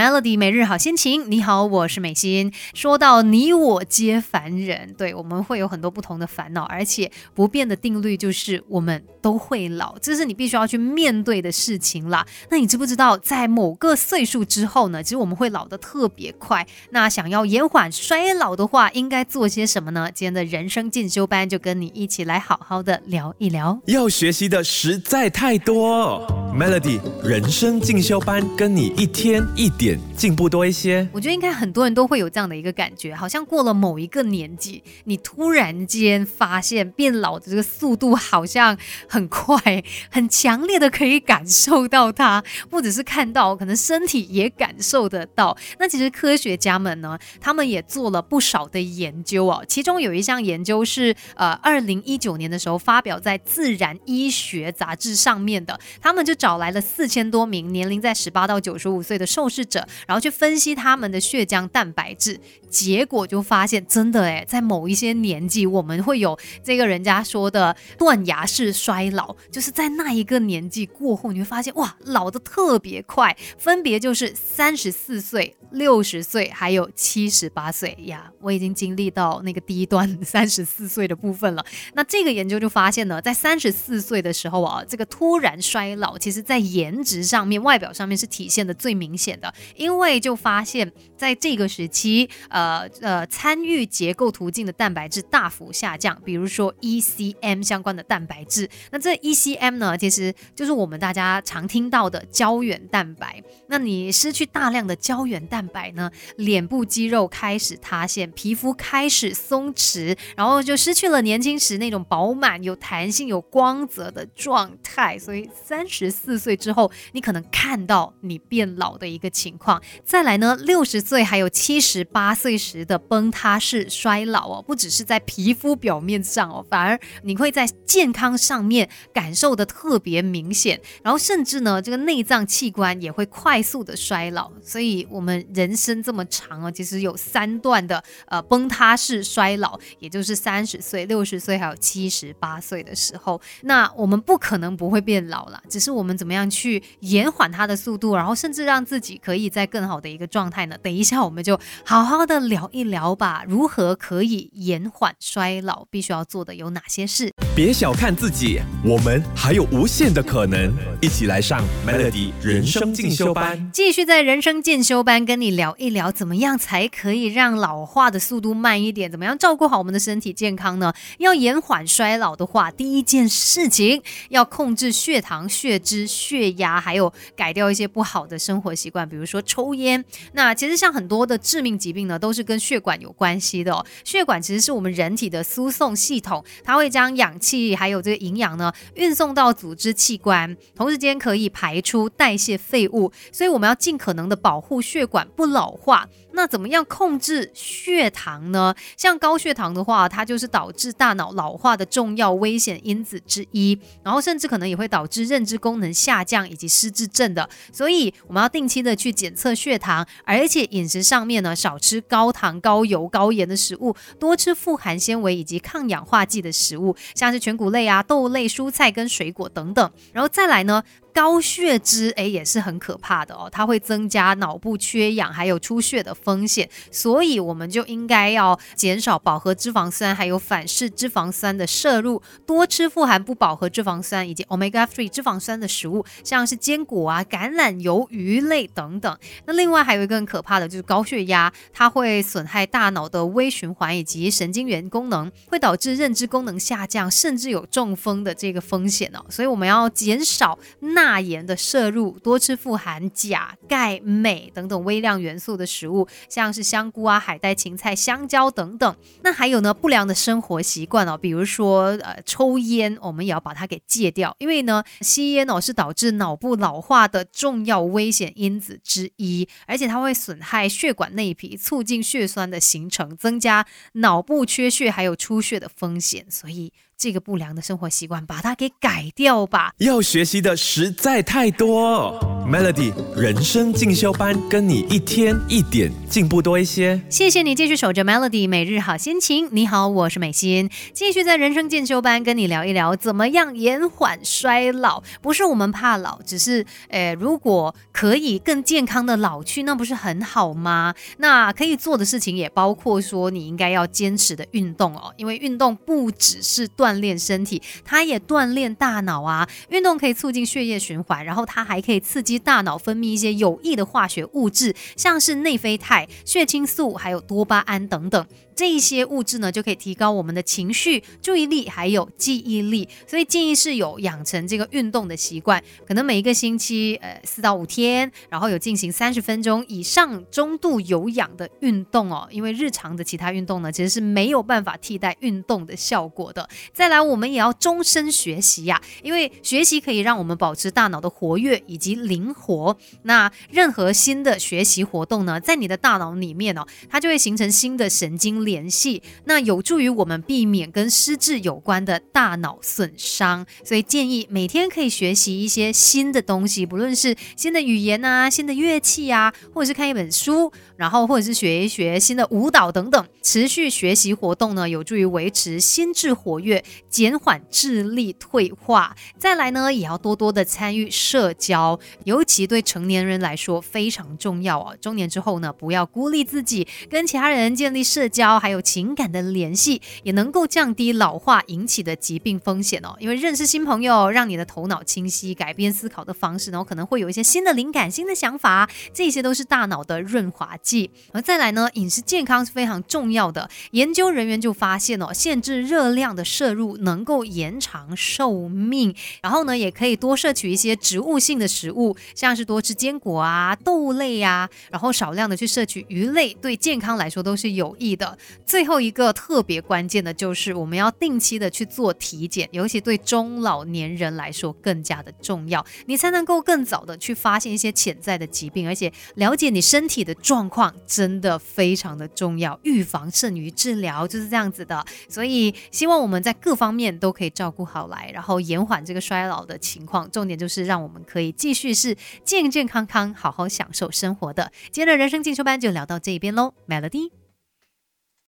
Melody 每日好心情。你好，我是美心。说到你我皆凡人，对我们会有很多不同的烦恼，而且不变的定律就是我们都会老，这是你必须要去面对的事情啦。那你知不知道，在某个岁数之后呢，其实我们会老得特别快。那想要延缓衰老的话，应该做些什么呢？今天的人生进修班就跟你一起来好好的聊一聊。要学习的实在太多，Melody 人生进修班跟你一天一点 Wicked 进步多一些。我觉得应该很多人都会有这样的一个感觉，好像过了某一个年纪，你突然间发现变老的这个速度好像很快，很强烈的可以感受到它，不只是看到，可能身体也感受得到。那其实科学家们呢，他们也做了不少的研究哦，其中有一项研究是呃，二零一九年的时候发表在《自然医学》杂志上面的，他们就找来了四千多名年龄在十八到九十五岁的受试者，然后去分析他们的血浆蛋白质，结果就发现真的诶，在某一些年纪，我们会有这个人家说的断崖式衰老，就是在那一个年纪过后，你会发现哇，老的特别快，分别就是三十四岁、六十岁，还有七十八岁呀。我已经经历到那个第一段 三十四岁的部分了。那这个研究就发现呢，在三十四岁的时候啊，这个突然衰老，其实在颜值上面、外表上面是体现的最明显的，因为会就发现在这个时期，呃呃，参与结构途径的蛋白质大幅下降，比如说 ECM 相关的蛋白质。那这 ECM 呢，其实就是我们大家常听到的胶原蛋白。那你失去大量的胶原蛋白呢，脸部肌肉开始塌陷，皮肤开始松弛，然后就失去了年轻时那种饱满、有弹性、有光泽的状态。所以三十四岁之后，你可能看到你变老的一个情况。再来呢，六十岁还有七十八岁时的崩塌式衰老哦，不只是在皮肤表面上哦，反而你会在健康上面感受的特别明显，然后甚至呢，这个内脏器官也会快速的衰老。所以，我们人生这么长啊，其实有三段的呃崩塌式衰老，也就是三十岁、六十岁还有七十八岁的时候。那我们不可能不会变老了，只是我们怎么样去延缓它的速度，然后甚至让自己可以在更好的一个状态呢？等一下我们就好好的聊一聊吧，如何可以延缓衰老，必须要做的有哪些事？别小看自己，我们还有无限的可能。一起来上 Melody 人生进修班，继续在人生进修班跟你聊一聊，怎么样才可以让老化的速度慢一点？怎么样照顾好我们的身体健康呢？要延缓衰老的话，第一件事情要控制血糖、血脂、血压，还有改掉一些不好的生活习惯，比如说抽烟。那其实像很多的致命疾病呢，都是跟血管有关系的。血管其实是我们人体的输送系统，它会将氧气还有这个营养呢运送到组织器官，同时间可以排出代谢废物，所以我们要尽可能的保护血管不老化。那怎么样控制血糖呢？像高血糖的话，它就是导致大脑老化的重要危险因子之一，然后甚至可能也会导致认知功能下降以及失智症的。所以我们要定期的去检测血糖，而且饮食上面呢，少吃高糖、高油、高盐的食物，多吃富含纤维以及抗氧化剂的食物，像是全谷类啊、豆类、蔬菜跟水果等等。然后再来呢？高血脂诶也是很可怕的哦，它会增加脑部缺氧还有出血的风险，所以我们就应该要减少饱和脂肪酸还有反式脂肪酸的摄入，多吃富含不饱和脂肪酸以及 omega three 脂肪酸的食物，像是坚果啊、橄榄油、鱼类等等。那另外还有一个很可怕的就是高血压，它会损害大脑的微循环以及神经元功能，会导致认知功能下降，甚至有中风的这个风险哦。所以我们要减少钠。钠盐的摄入，多吃富含钾、钙、镁等等微量元素的食物，像是香菇啊、海带、芹菜、香蕉等等。那还有呢，不良的生活习惯哦，比如说呃抽烟，我们也要把它给戒掉，因为呢吸烟哦是导致脑部老化的重要危险因子之一，而且它会损害血管内皮，促进血栓的形成，增加脑部缺血还有出血的风险，所以。这个不良的生活习惯，把它给改掉吧。要学习的实在太多，Melody 人生进修班，跟你一天一点进步多一些。谢谢你继续守着 Melody 每日好心情。你好，我是美心，继续在人生进修班跟你聊一聊，怎么样延缓衰老？不是我们怕老，只是，呃，如果可以更健康的老去，那不是很好吗？那可以做的事情也包括说，你应该要坚持的运动哦，因为运动不只是锻锻炼身体，它也锻炼大脑啊。运动可以促进血液循环，然后它还可以刺激大脑分泌一些有益的化学物质，像是内啡肽、血清素，还有多巴胺等等。这一些物质呢，就可以提高我们的情绪、注意力还有记忆力，所以建议是有养成这个运动的习惯，可能每一个星期呃四到五天，然后有进行三十分钟以上中度有氧的运动哦，因为日常的其他运动呢，其实是没有办法替代运动的效果的。再来，我们也要终身学习呀，因为学习可以让我们保持大脑的活跃以及灵活。那任何新的学习活动呢，在你的大脑里面哦，它就会形成新的神经联系，那有助于我们避免跟失智有关的大脑损伤，所以建议每天可以学习一些新的东西，不论是新的语言啊、新的乐器啊，或者是看一本书，然后或者是学一学新的舞蹈等等。持续学习活动呢，有助于维持心智活跃，减缓智力退化。再来呢，也要多多的参与社交，尤其对成年人来说非常重要哦。中年之后呢，不要孤立自己，跟其他人建立社交。还有情感的联系，也能够降低老化引起的疾病风险哦。因为认识新朋友，让你的头脑清晰，改变思考的方式，然后可能会有一些新的灵感、新的想法，这些都是大脑的润滑剂。而再来呢，饮食健康是非常重要的。研究人员就发现哦，限制热量的摄入能够延长寿命，然后呢，也可以多摄取一些植物性的食物，像是多吃坚果啊、豆类呀，然后少量的去摄取鱼类，对健康来说都是有益的。最后一个特别关键的就是我们要定期的去做体检，尤其对中老年人来说更加的重要，你才能够更早的去发现一些潜在的疾病，而且了解你身体的状况真的非常的重要，预防胜于治疗就是这样子的。所以希望我们在各方面都可以照顾好来，然后延缓这个衰老的情况。重点就是让我们可以继续是健健康康，好好享受生活的。今天的人生进修班就聊到这边喽，Melody。